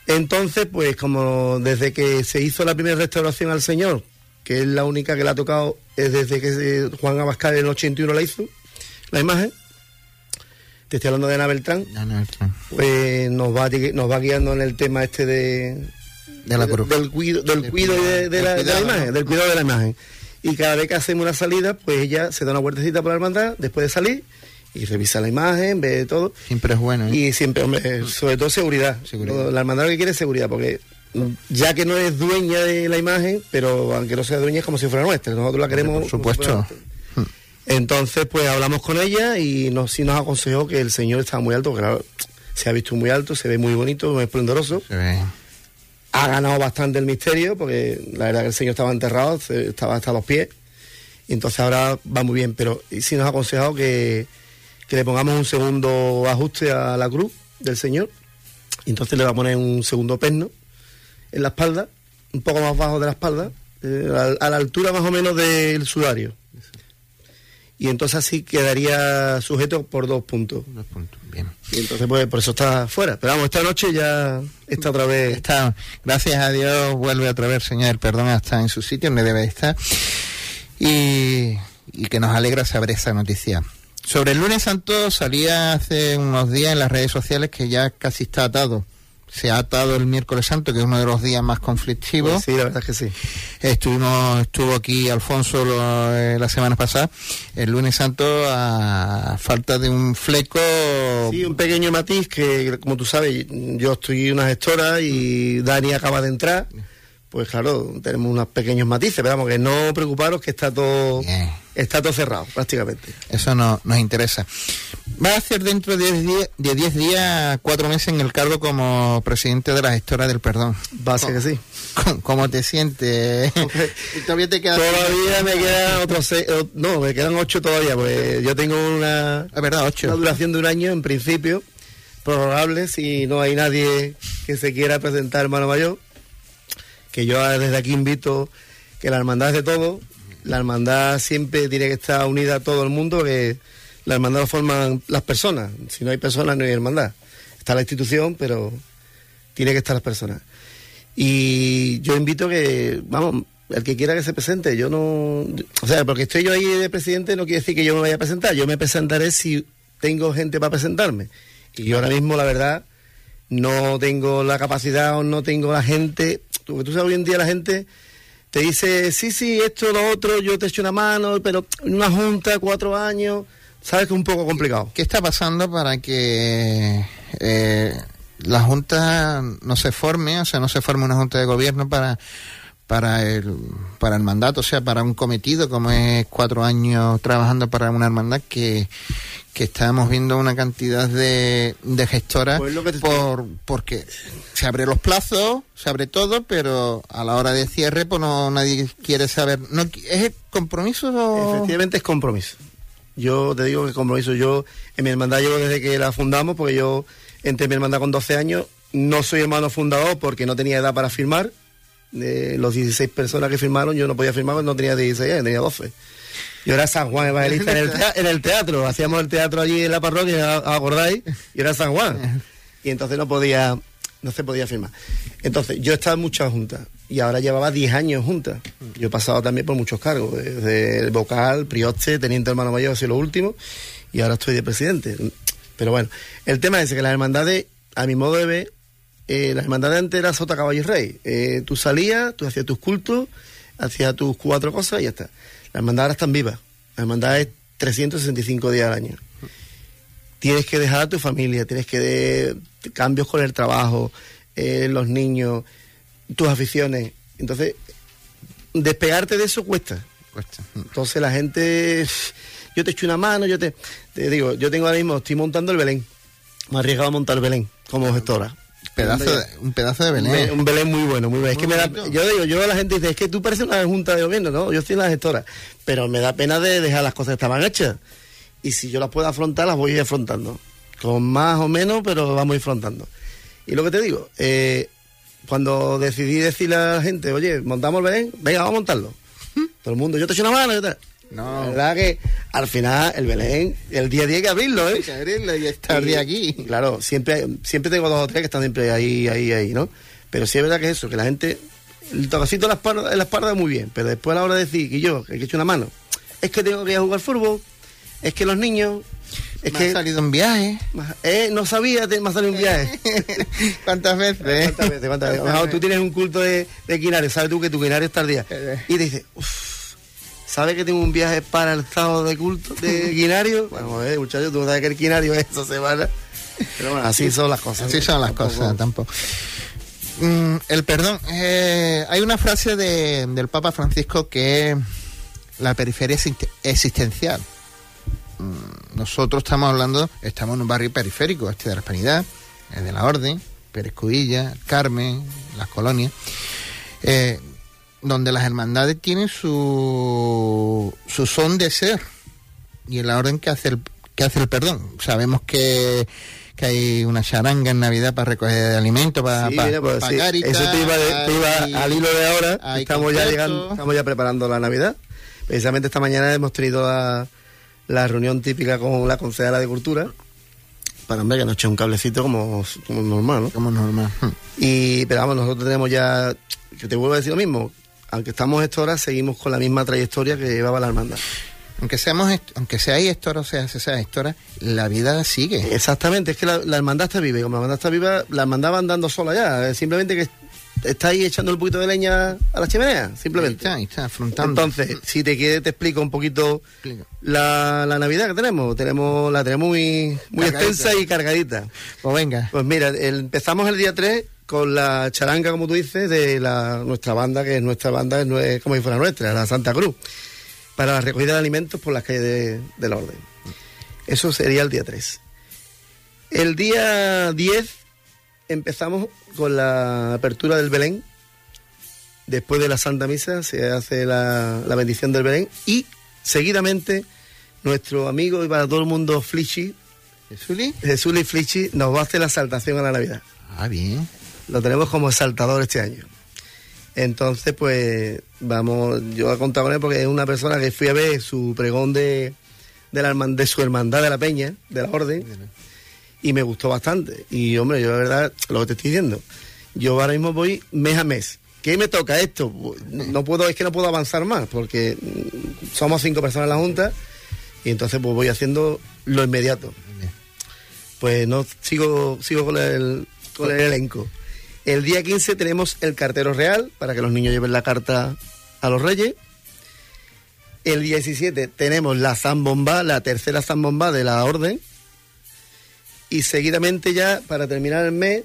Entonces, pues como desde que se hizo la primera restauración al Señor, que es la única que le ha tocado, es desde que Juan Abascal en el 81 la hizo, la imagen, te estoy hablando de Ana Beltrán, pues nos va, nos va guiando en el tema este de, de la cruz. del cuido, del cuido de, la, imagen, del cuidado de la imagen. Y cada vez que hacemos una salida, pues ella se da una vueltecita por la hermandad, después de salir, y revisa la imagen, ve todo. Siempre es bueno. ¿eh? Y siempre, hombre, sobre todo seguridad. La hermandad lo que quiere es seguridad, porque ya que no es dueña de la imagen, pero aunque no sea dueña es como si fuera nuestra. Nosotros la queremos. Por supuesto. Entonces, pues hablamos con ella y nos, sí nos aconsejó que el señor estaba muy alto, claro, se ha visto muy alto, se ve muy bonito, muy esplendoroso. Ha ganado bastante el misterio, porque la verdad que el señor estaba enterrado, estaba hasta los pies. Y entonces ahora va muy bien, pero sí nos ha aconsejado que, que le pongamos un segundo ajuste a la cruz del Señor. Y entonces le va a poner un segundo perno en la espalda, un poco más bajo de la espalda, eh, a, la altura más o menos del sudario. Y entonces así quedaría sujeto por dos puntos. Dos puntos, bien. Y entonces pues por eso está fuera. Pero vamos, esta noche ya está otra vez. Está, gracias a Dios vuelve otra vez, Señor, perdón, está en su sitio donde debe estar. Y, y que nos alegra saber esa noticia. Sobre el lunes santo salía hace unos días en las redes sociales que ya casi está atado. Se ha atado el miércoles santo, que es uno de los días más conflictivos. Pues sí, la verdad es que sí. Estuvimos, estuvo aquí Alfonso eh, la semana pasada. El lunes santo, a falta de un fleco. Sí, un pequeño matiz que, como tú sabes, yo estoy una gestora y Dani acaba de entrar pues claro, tenemos unos pequeños matices, pero vamos, que no preocuparos que está todo está todo cerrado prácticamente. Eso no, nos interesa. Va a ser dentro de 10 días, de días, cuatro meses en el cargo como presidente de la gestora del perdón. Va a ser que sí. ¿Cómo te sientes? todavía te queda Todavía me quedan otros seis, no, me quedan ocho todavía, porque yo tengo una, es verdad, ocho. una duración de un año en principio, prorrogable si no hay nadie que se quiera presentar hermano mayor, que yo desde aquí invito que la hermandad es de todo, la hermandad siempre tiene que estar unida a todo el mundo, que la hermandad lo forman las personas, si no hay personas no hay hermandad. Está la institución, pero tiene que estar las personas. Y yo invito que, vamos, el que quiera que se presente, yo no, o sea, porque estoy yo ahí de presidente no quiere decir que yo me vaya a presentar, yo me presentaré si tengo gente para presentarme. Y yo ahora mismo, la verdad, no tengo la capacidad o no tengo la gente, tú, tú sabes, hoy en día la gente te dice, sí, sí, esto, lo otro, yo te echo una mano, pero una junta, cuatro años, sabes que es un poco complicado. ¿Qué está pasando para que... Eh, la Junta no se forme, o sea, no se forme una Junta de Gobierno para, para, el, para el mandato, o sea, para un cometido, como es cuatro años trabajando para una hermandad que, que estamos viendo una cantidad de, de gestoras pues por, porque se abre los plazos, se abre todo, pero a la hora de cierre pues no nadie quiere saber. No, ¿Es compromiso o...? Efectivamente es compromiso. Yo te digo que compromiso. Yo en mi hermandad llevo desde que la fundamos, porque yo entre mi hermandad con 12 años. No soy hermano fundador porque no tenía edad para firmar. De los 16 personas que firmaron, yo no podía firmar no tenía 16 años, tenía 12. Yo era San Juan Evangelista en el, teatro. Hacíamos el teatro allí en la parroquia, ¿acordáis? Y era San Juan. Y entonces no podía, no se podía firmar. Entonces, yo he estado en muchas juntas y ahora llevaba 10 años juntas. Yo he pasado también por muchos cargos, desde el vocal, prioste, teniente hermano mayor, así lo último, y ahora estoy de presidente. Pero bueno, el tema es que las hermandades, a mi modo de ver, eh, las hermandades antes era sota, caballo y rey. Eh, tú salías, tú hacías tus cultos, hacías tus cuatro cosas y ya está. Las hermandades ahora están vivas. Las hermandades 365 días al año. Tienes que dejar a tu familia, tienes que de, cambios con el trabajo, eh, los niños, tus aficiones. Entonces, despegarte de eso cuesta. Cuesta. Entonces la gente yo te echo una mano, yo te, te digo, yo tengo ahora mismo, estoy montando el Belén. Me he arriesgado a montar el Belén como gestora. Pedazo de, un pedazo de Belén. Un, Belén muy bueno, muy bueno. es que me da, yo digo, yo a la gente dice, es que tú pareces una junta de gobierno, ¿no? Yo estoy en la gestora. Pero me da pena de dejar las cosas que estaban hechas. Y si yo las puedo afrontar, las voy a ir afrontando. Con más o menos, pero vamos a ir afrontando. Y lo que te digo, eh, cuando decidí decirle a la gente, oye, montamos el Belén, venga, vamos a montarlo. Todo el mundo, yo te echo una mano, yo te... No. La verdad que al final el Belén, el día a día hay que abrirlo, ¿eh? Hay que abrirlo y estar de aquí. Claro, siempre, siempre tengo dos o tres que están siempre ahí, ahí, ahí, ¿no? Pero sí es verdad que eso, que la gente, el tocacito en la espalda, en la espalda muy bien, pero después a la hora de decir que yo, que he hecho una mano, es que tengo que ir a jugar fútbol, es que los niños, es me que ha salido un viaje. Eh, no sabía, me ha salido un viaje. ¿Cuántas veces? ¿Cuántas veces? ¿Cuántas veces? tú tienes un culto de, de Quinares, sabes tú que tu Quinares es tardía. Eh. Y te dices, uff ¿Sabe que tengo un viaje para el estado de culto de Quinario? Bueno, eh, muchachos, tú sabes que el Quinario es esta semana. Pero bueno, así son las cosas. Así son las cosas, tampoco. Mm, el perdón. Eh, hay una frase de, del Papa Francisco que la periferia es existencial. Mm, nosotros estamos hablando, estamos en un barrio periférico, este de la Hispanidad, de la Orden, Pérez Cudilla, Carmen, las colonias. Eh, donde las hermandades tienen su, su son de ser y en la orden que hace el, que hace el perdón. Sabemos que, que hay una charanga en Navidad para recoger alimentos, para, para, pues Eso te iba, al hilo de ahora. Estamos ya llegando, estamos ya preparando la Navidad. Precisamente esta mañana hemos tenido la, la reunión típica con la concejala de Cultura para hombre que nos eche un cablecito como, como normal, ¿no? Como normal. Y, pero vamos, nosotros tenemos ya, que te vuelvo a decir lo mismo, aunque estamos estoras, seguimos con la misma trayectoria que llevaba la hermandad. Aunque seamos, aunque seáis estora o sea, sea estora, la vida sigue. Exactamente, es que la, hermandad está viva, y como la hermandad está viva, la hermandad va andando sola ya, simplemente que está ahí echando un poquito de leña a la chimenea, simplemente. Ahí está, afrontando. Entonces, si te quieres, te explico un poquito la, Navidad que tenemos. tenemos La tenemos muy, muy extensa y cargadita. Pues venga. Pues mira, empezamos el día 3 con la charanga, como tú dices, de la, nuestra banda, que es nuestra banda, es como si fuera nuestra, la Santa Cruz, para la recogida de alimentos por las calles de, del orden. Eso sería el día 3. El día 10 empezamos con la apertura del Belén después de la Santa Misa se hace la, la bendición del Belén y seguidamente nuestro amigo y para todo el mundo Flichi, ¿Jesuli? Flichi, nos va a hacer la saltación a la Navidad. Ah, bien. Lo tenemos como saltador este año. Entonces, pues, vamos, yo he contado con él porque es una persona que fui a ver su pregón de, de, la de su hermandad de la Peña, de la Orden, y me gustó bastante. Y, hombre, yo la verdad, lo que te estoy diciendo, yo ahora mismo voy mes a mes. ¿Qué me toca esto? No, no puedo, es que no puedo avanzar más, porque mm, somos cinco personas en la Junta, y entonces pues voy haciendo lo inmediato. Pues no, sigo, sigo con el, con el elenco. El día 15 tenemos el cartero real para que los niños lleven la carta a los reyes. El 17 tenemos la zambomba, la tercera zambomba de la orden. Y seguidamente ya, para terminar el mes,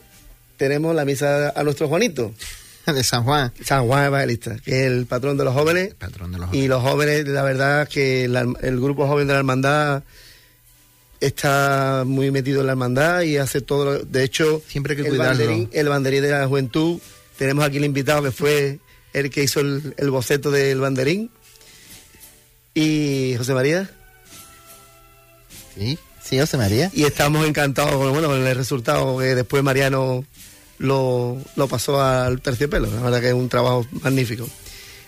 tenemos la misa a nuestro Juanito, De San Juan. San Juan Evangelista, que es el patrón de los jóvenes. Patrón de los Y los jóvenes, la verdad que la- el grupo joven de la hermandad está muy metido en la hermandad y hace todo. lo- de hecho, Siempre hay que el cuidarlo. banderín, el banderín de la juventud, tenemos aquí el invitado que fue el que hizo el, el boceto del banderín. Y José María. Sí, sí, José María. Y estamos encantados con, bueno, con el resultado que después Mariano lo, lo pasó al terciopelo. La verdad que es un trabajo magnífico.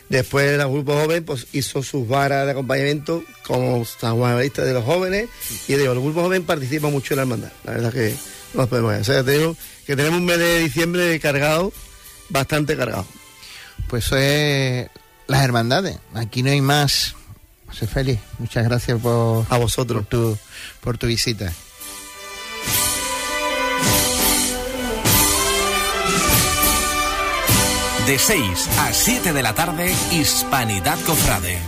Después el grupo joven pues, hizo sus varas de acompañamiento como San de los jóvenes. Y digo, el grupo joven participa mucho en la hermandad. La verdad que no nos podemos ver. O sea, te digo que tenemos un mes de diciembre cargado, bastante cargado. Pues eso es las hermandades. Aquí no hay más. José Félix, muchas gracias por, A vosotros. por, tu, por tu visita. De 6 a 7 de la tarde, Hispanidad Cofrade.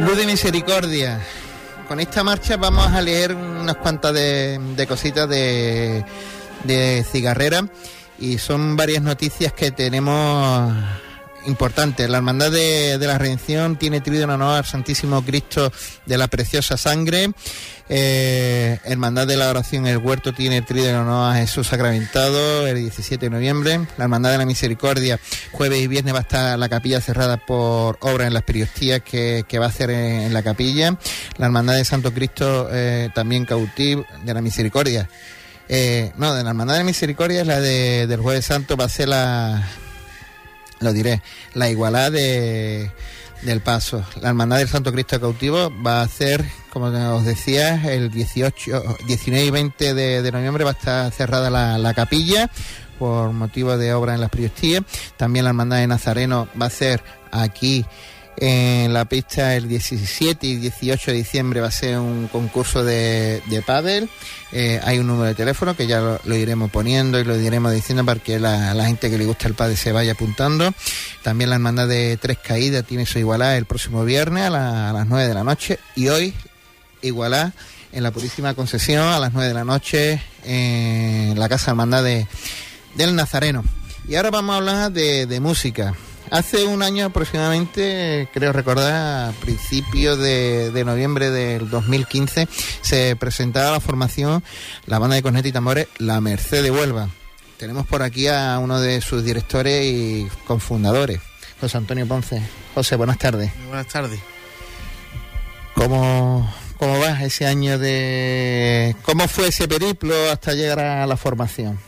Luz de Misericordia. Con esta marcha vamos a leer unas cuantas de, de cositas de, de cigarrera y son varias noticias que tenemos importantes. La Hermandad de, de la Redención tiene trido en honor al Santísimo Cristo de la Preciosa Sangre. Eh, Hermandad de la Oración El Huerto tiene trido en honor a Jesús Sacramentado el 17 de noviembre. La Hermandad de la Misericordia jueves y viernes va a estar la capilla cerrada por obra en las periostías que, que va a hacer en, en la capilla. La Hermandad de Santo Cristo eh, también cautivo de la Misericordia. Eh, no, de la Hermandad de Misericordia es la de, del Jueves Santo, va a ser la, lo diré, la igualdad de, del paso. La Hermandad del Santo Cristo Cautivo va a hacer, como os decía, el 18, 19 y 20 de, de noviembre va a estar cerrada la, la capilla por motivo de obra en las Priostías. También la Hermandad de Nazareno va a ser aquí en la pista el 17 y 18 de diciembre va a ser un concurso de, de pádel. Eh, hay un número de teléfono que ya lo, lo iremos poniendo y lo iremos diciendo para que la, la gente que le gusta el pádel se vaya apuntando. También la hermandad de Tres Caídas tiene su igualá el próximo viernes a, la- las 9 de la noche y hoy igualá en la Purísima Concesión a las 9 de la noche en la Casa Hermandad de, del Nazareno. Y ahora vamos a hablar de, de música. Hace un año aproximadamente, creo recordar, a principios de, de noviembre del 2015, se presentaba la formación, la banda de corneta y tambores, La Merced de Huelva. Tenemos por aquí a uno de sus directores y cofundadores, José Antonio Ponce. José, buenas tardes. Buenas tardes. ¿Cómo, ¿Cómo va ese año de... ¿Cómo fue ese periplo hasta llegar a la formación?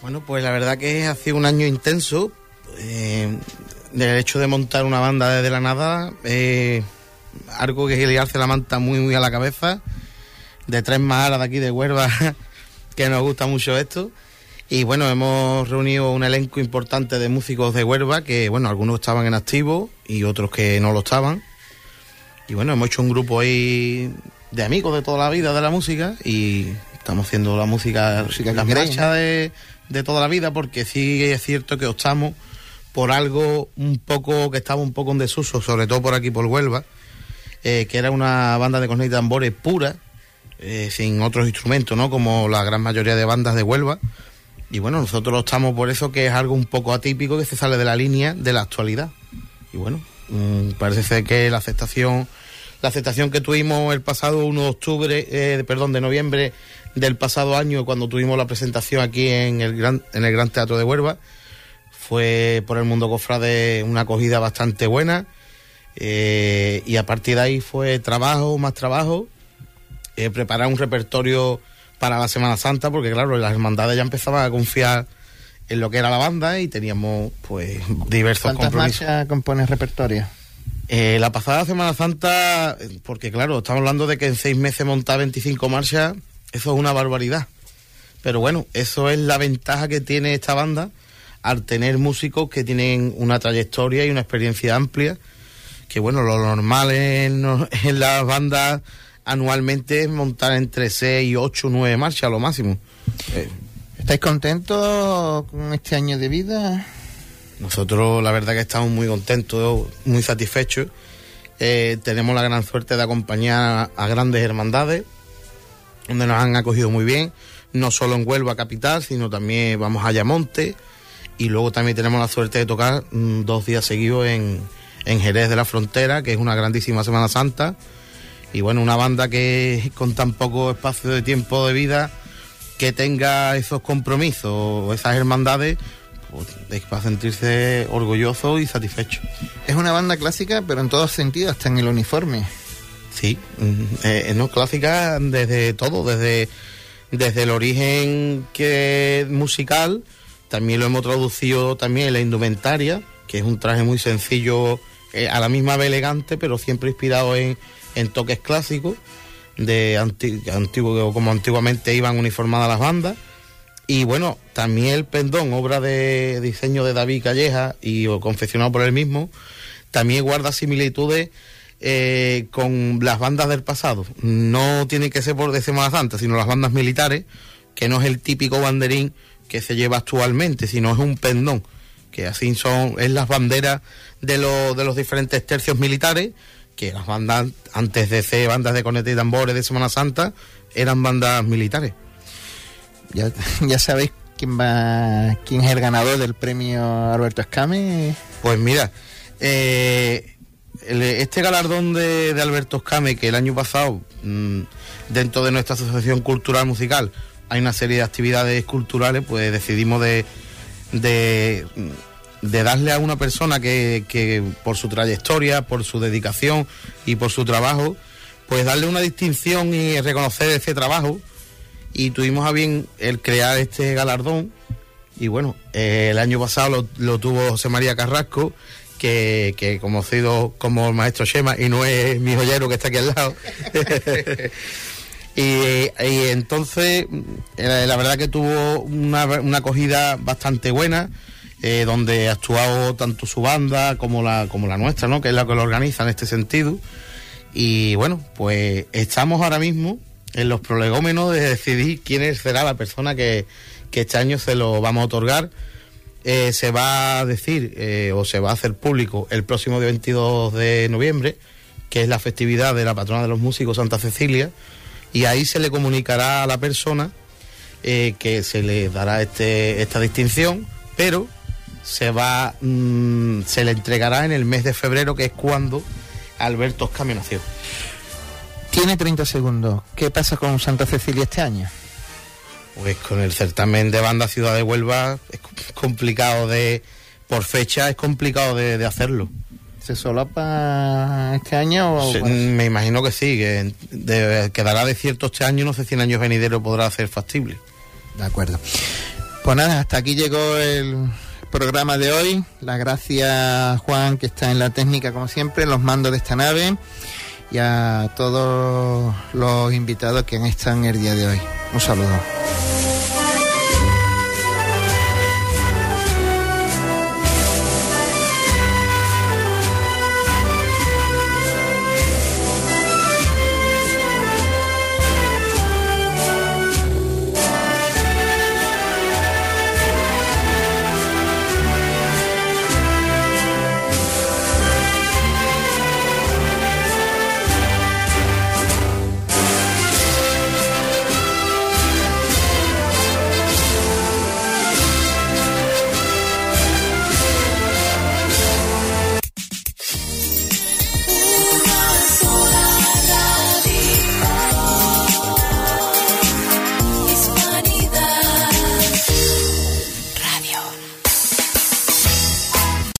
Bueno, pues la verdad que ha sido un año intenso. Eh, del hecho de montar una banda desde la nada, eh, algo que liarse la manta muy, muy a la cabeza. De tres malas de aquí de Huelva, que nos gusta mucho esto. Y bueno, hemos reunido un elenco importante de músicos de Huelva, que bueno, algunos estaban en activo y otros que no lo estaban. Y bueno, hemos hecho un grupo ahí de amigos de toda la vida de la música y estamos haciendo la música, Música las queréis, marchas de, de toda la vida porque sí es cierto que optamos por algo un poco que estaba un poco en desuso, sobre todo por aquí por Huelva, eh, que era una banda de cornetas y tambores pura, eh, sin otros instrumentos, ¿no? Como la gran mayoría de bandas de Huelva. Y bueno, nosotros estamos por eso que es algo un poco atípico que se sale de la línea de la actualidad. Y bueno, mm, parece ser que la aceptación, la aceptación que tuvimos el pasado 1 de octubre, eh, perdón, de noviembre del pasado año, cuando tuvimos la presentación aquí en el Gran, en el Gran Teatro de Huelva, fue por el mundo cofrade una acogida bastante buena. Eh, y a partir de ahí fue trabajo, más trabajo, eh, preparar un repertorio para la Semana Santa, porque claro, las hermandades ya empezaban a confiar en lo que era la banda y teníamos pues diversos ¿Cuántas compromisos. marchas compones repertorio? Eh, la pasada Semana Santa, porque claro, estamos hablando de que en seis meses montar 25 marchas, eso es una barbaridad. Pero bueno, eso es la ventaja que tiene esta banda al tener músicos que tienen una trayectoria y una experiencia amplia. Que bueno, lo normal en, en las bandas anualmente es montar entre 6, 8, 9 marchas a lo máximo. Eh, ¿Estáis contentos con este año de vida? Nosotros la verdad que estamos muy contentos, muy satisfechos. Eh, tenemos la gran suerte de acompañar a grandes hermandades, donde nos han acogido muy bien, no solo en Huelva capital, sino también vamos a Ayamonte y luego también tenemos la suerte de tocar mm, dos días seguidos en, en Jerez de la Frontera, que es una grandísima Semana Santa. Y bueno, una banda que con tan poco espacio de tiempo de vida, que tenga esos compromisos, esas hermandades, pues, es para sentirse orgulloso y satisfecho. Es una banda clásica, pero en todos sentidos, hasta en el uniforme. Sí, mm, eh, no clásica desde todo, desde, desde el origen que musical, también lo hemos traducido también en la indumentaria, que es un traje muy sencillo, eh, a la misma vez elegante, pero siempre inspirado en, en toques clásicos, de anti- antiguo, como antiguamente iban uniformadas las bandas. Y bueno, también el pendón, obra de diseño de David Calleja y o confeccionado por él mismo, también guarda similitudes eh, con las bandas del pasado. No tiene que ser por de Semana Santa, sino las bandas militares, que no es el típico banderín que se lleva actualmente, sino es un pendón, que así son, es las banderas de, los de los diferentes tercios militares, que las bandas, antes de ser bandas de corneta y tambores de Semana Santa, eran bandas militares. Ya, ya sabéis quién va, quién es el ganador del premio Alberto Escame. Pues mira, eh, este galardón de, de Alberto Escame, que el año pasado, mm, dentro de nuestra asociación cultural musical, hay una serie de actividades culturales, pues decidimos de, darle a una persona que, por su trayectoria, por su dedicación y por su trabajo, pues darle una distinción y reconocer ese trabajo. Y tuvimos a bien el crear este galardón y bueno, el año pasado lo, lo tuvo José María Carrasco, que, que conocido como el maestro Shema, y no es mi joyero que está aquí al lado. y, entonces, eh, la verdad que tuvo una, una acogida bastante buena, eh, donde ha actuado tanto su banda como la, como la nuestra, ¿no? que es la que lo organiza en este sentido. Y bueno, pues estamos ahora mismo en los prolegómenos de decidir quién será la persona que, que este año se lo vamos a otorgar. Eh, se va a decir o se va a hacer público el próximo día 22 de noviembre, que es la festividad de la patrona de los músicos Santa Cecilia, y ahí se le comunicará a la persona eh, que se le dará este, esta distinción, pero se va mm, se le entregará en el mes de febrero, que es cuando Alberto Escamio nació. Tiene 30 segundos. ¿Qué pasa con Santa Cecilia este año? Pues con el certamen de banda Ciudad de Huelva es complicado de, por fecha es complicado de, de hacerlo. ¿Se solapa este año? O, me imagino que sí, que de- quedará de cierto este año, no sé si en años venideros podrá ser factible. De acuerdo. Pues nada, hasta aquí llegó el programa de hoy. Las gracias Juan, que está en la técnica como siempre, los mandos de esta nave, y a todos los invitados que en el día de hoy. Un saludo.